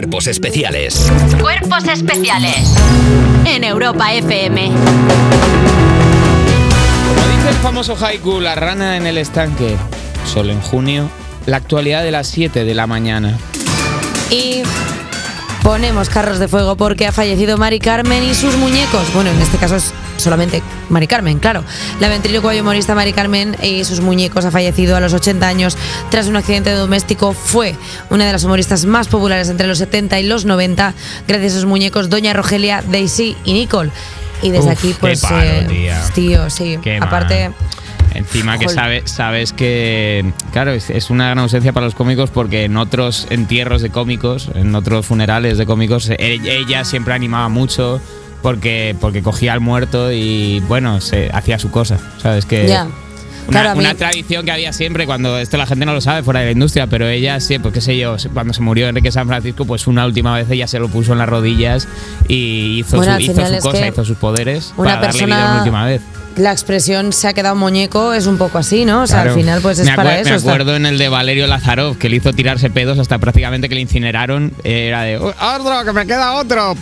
Cuerpos Especiales. Cuerpos Especiales en Europa FM. Como dice el famoso haiku, la rana en el estanque. Sol en junio. La actualidad de las 7 de la mañana. Y ponemos carros de fuego porque ha fallecido Mari Carmen y sus muñecos. Bueno, en este caso es solamente Mari Carmen, claro. La ventrílocuo y humorista Mari Carmen y sus muñecos ha fallecido a los 80 años tras un accidente doméstico. Fue una de las humoristas más populares entre los 70 y los 90 gracias a sus muñecos Doña Rogelia, Daisy y Nicole. Y desde Uf, aquí, pues, palo, eh, tío, sí. Qué Aparte. Encima que sabe, sabes que, claro, es, es una gran ausencia para los cómicos porque en otros entierros de cómicos, en otros funerales de cómicos, e- ella siempre animaba mucho porque, porque cogía al muerto y, bueno, se hacía su cosa, ¿sabes? Que. Una, Claro, tradición que había siempre, cuando esto la gente no lo sabe fuera de la industria, pero ella sí, pues qué sé yo, cuando se murió Enrique San Francisco, pues una última vez ella se lo puso en las rodillas y hizo Bueno, su, hizo su cosa, hizo sus poderes una para darle vida persona- una última vez. la expresión se ha quedado muñeco es un poco así, ¿no? O sea, Claro. al final, pues es me para eso. Me está- acuerdo en el de Valerio Lazarov, que le hizo tirarse pedos hasta prácticamente que le incineraron. Era de, "Oh, otro, que me queda otro.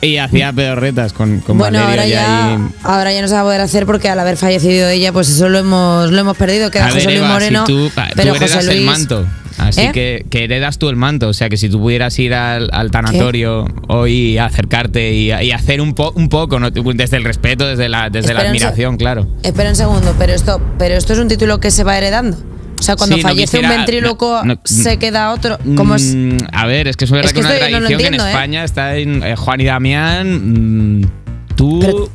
Y hacía pedorretas con, con bueno, Valerio ahora ya, ahí- ahora ya no se va a poder hacer porque al haber fallecido ella, pues eso lo hemos, lo hemos perdido. Queda A ver, José Luis Eva, si Moreno. tú, tú pero heredas José Luis. el manto. Así ¿Eh? que, que heredas tú el manto. O sea, que si tú pudieras ir al, al tanatorio hoy acercarte y, y hacer un, po- un poco, ¿no? desde el respeto, desde la, desde la Espera admiración, claro. Espera un segundo, pero esto, pero esto es un título que se va heredando. O sea, cuando Sí, no fallece un ventríloco, no- no- se queda otro. ¿Cómo es? Mm, A ver, es que es verdad Es que que una tradición que en ¿eh? España está en eh, Juan y Damián. mm, tú. Pero-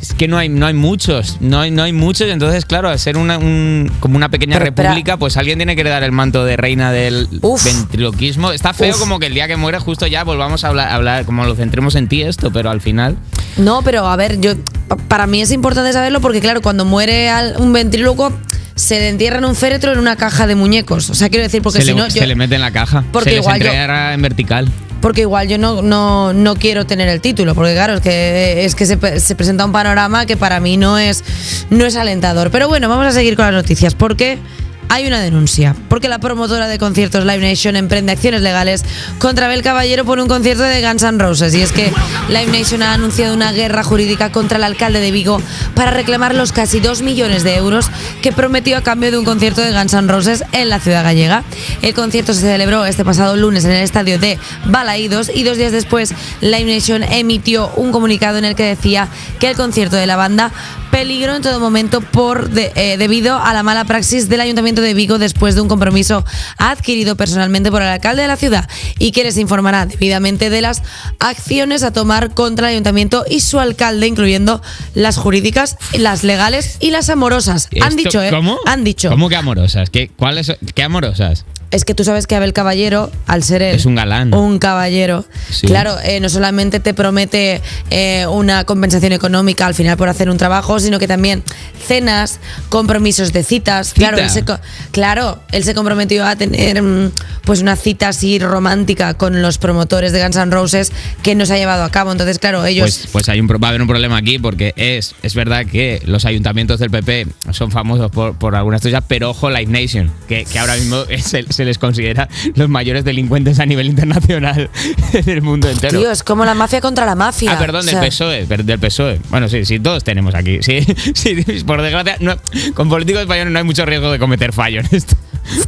es que no hay, no hay muchos, no hay, no hay muchos, entonces claro, al ser una, un- como una pequeña Pero república, pues alguien tiene que heredar el manto de reina del Uf. ventriloquismo. Está feo Uf. como que el día que muere justo ya volvamos a hablar, hablar, como lo centremos en ti esto, pero al final... No, pero a ver, yo pa- para mí es importante saberlo porque, claro, cuando muere un ventríloco, se le entierra en un féretro en una caja de muñecos. O sea, quiero decir, porque se, si le, no. se yo- le mete en la caja, Porque se les igual yo- entrega en vertical. Porque igual yo no, no, no quiero tener el título, porque claro, es que, es que se, se presenta un panorama que para mí no es, no es alentador. Pero bueno, vamos a seguir con las noticias, porque hay una denuncia. Porque la promotora de conciertos Live Nation emprende acciones legales contra Abel Caballero por un concierto de Guns N' Roses. Y es que Live Nation ha anunciado una guerra jurídica contra el alcalde de Vigo para reclamar los casi 2 millones de euros que prometió a cambio de un concierto de Guns N' Roses en la ciudad gallega. El concierto se celebró este pasado lunes en el estadio de Balaídos y dos días después Live Nation emitió un comunicado en el que decía que el concierto de la banda peligró en todo momento por de- eh, debido a la mala praxis del Ayuntamiento de Vigo después de un compromiso adquirido personalmente por el alcalde de la ciudad y que les informará debidamente de las acciones a tomar contra el Ayuntamiento y su alcalde, incluyendo las jurídicas, las legales y las amorosas. Han dicho, ¿eh? ¿Cómo? Han dicho. ¿Cómo que amorosas? ¿Qué, ¿Cuáles? ¿Qué amorosas? Es que tú sabes que Abel Caballero, al ser él Es un galán. un caballero, Sí. claro, eh, no solamente te promete eh, una compensación económica al final por hacer un trabajo, sino que también cenas, compromisos de citas. Claro, él se, claro, él se comprometió a tener mm, pues una cita así romántica con los promotores de Guns N' Roses que no se ha llevado a cabo. Entonces, claro, ellos Pues, pues hay un, va a haber un problema aquí porque es, es verdad que los ayuntamientos del PP son famosos por, por algunas cosas, pero ojo Live Nation, que, que ahora mismo se, se les considera los mayores delincuentes a nivel internacional del mundo entero. Tío, es como la mafia contra la mafia. Ah, perdón, O del sea, PSOE, per- del PSOE. Bueno, sí, sí, todos tenemos aquí. Sí, sí, por desgracia, no- con políticos españoles no hay mucho riesgo de cometer fallo en esto.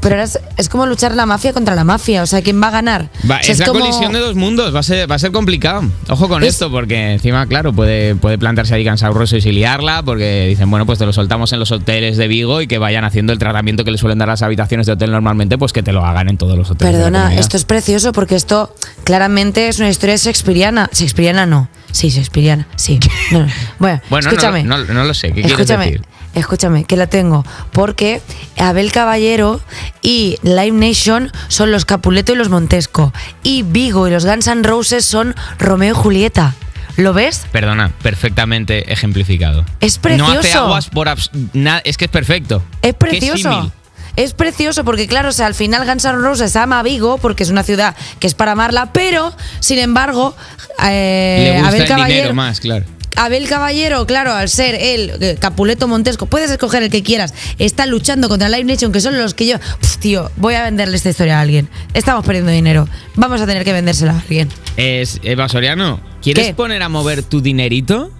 Pero ahora es, es como luchar la mafia contra la mafia. O sea, ¿quién va a ganar? Va, O sea, es la como- colisión de dos mundos, va a ser, va a ser complicado. Ojo con Es- esto, porque encima, claro, puede, puede plantarse ahí Roses y liarla, porque dicen, bueno, pues te lo soltamos en los hoteles de Vigo y que vayan haciendo el tratamiento que le suelen dar las habitaciones de hotel normalmente, pues que te lo hagan en todos los hoteles. Perdona, esto es precioso porque esto claramente es una historia shakespeariana. Shakespeariana no. Sí, shakespeariana. Sí. No, no. Bueno, Bueno, no- escúchame. no, no lo sé, ¿qué quieres escúchame, decir? Escúchame, que la tengo. Porque Abel Caballero y Live Nation son los Capuleto y los Montesco. Y Vigo y los Guns N' Roses son Romeo y Julieta. ¿Lo ves? Perdona, perfectamente ejemplificado. Es No hace precioso. aguas por es que es perfecto. Es precioso. Es precioso porque, claro, o sea, al final Guns N' Roses ama a Vigo porque es una ciudad que es para amarla, pero, sin embargo, eh, Le gusta Abel el Caballero. dinero más, claro. Abel Caballero, claro, al ser él, eh, Capuleto Montesco, puedes escoger el que quieras, está luchando contra Live Nation, que son los que yo, tío, voy a venderle esta historia a alguien. Estamos perdiendo dinero. Vamos a tener que vendérsela a alguien. Es, Eva Soriano, ¿quieres ¿Qué? poner a mover tu dinerito?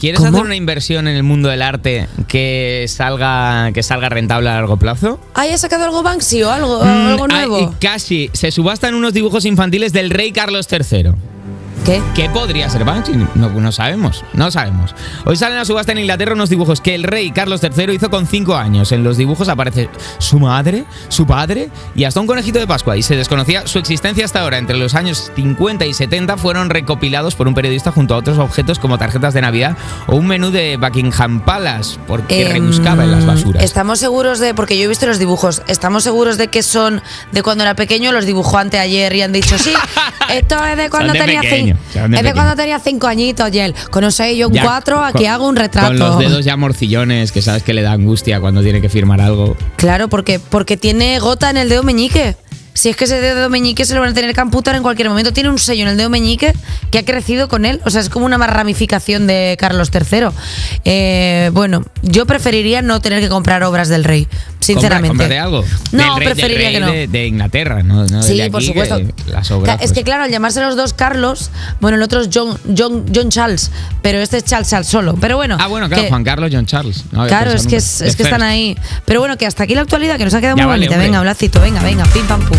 ¿Quieres ¿Cómo? hacer una inversión en el mundo del arte que salga, que salga rentable a largo plazo? ¿Hay sacado algo Banksy o algo, algo Mm, nuevo? ah, y casi. Se subastan unos dibujos infantiles del rey Carlos III. ¿Qué? ¿Qué podría ser Banksy? No, no sabemos, no sabemos. Hoy salen a subasta en Inglaterra unos dibujos que el rey Carlos III hizo con 5 años. En los dibujos aparece su madre, su padre y hasta un conejito de Pascua. Y se desconocía su existencia hasta ahora. Entre los años 50 y 70 fueron recopilados por un periodista junto a otros objetos como tarjetas de Navidad o un menú de Buckingham Palace, porque Em, rebuscaba en las basuras. Estamos seguros de, porque yo he visto los dibujos, estamos seguros de que son de cuando era pequeño, los dibujó anteayer y han dicho, sí, esto es de cuando de tenía pequeño, cinco. de Es de cuando tenía cinco añitos, y él, con un Ya, cuatro, aquí con- hago un retrato. Con los dedos ya morcillones, que sabes que le da angustia cuando tiene que firmar algo. Claro, porque, porque tiene gota en el dedo meñique. Si es que ese dedo meñique se lo van a tener que amputar en cualquier momento. Tiene un sello en el dedo meñique que ha crecido con él. O sea, es como una más ramificación de Carlos III. Eh, bueno, yo preferiría no tener que comprar obras del rey, sinceramente. Compra- cómprate algo. No, Del rey- del preferiría rey que no. De, de Inglaterra, no, no Sí, aquí, por supuesto. que Las obras, Ca- es que pues, claro, al llamarse los dos Carlos, bueno, el otro es John, John, John Charles, pero este es Charles Charles solo. Pero bueno. Ah, bueno, claro, que- Juan Carlos, John Charles. No Claro, es que, es, es que están ahí. Pero bueno, que hasta aquí la actualidad, que nos ha quedado Ya muy vale, bonita. hombre. Venga, Blacito, venga, venga, pim pam pum.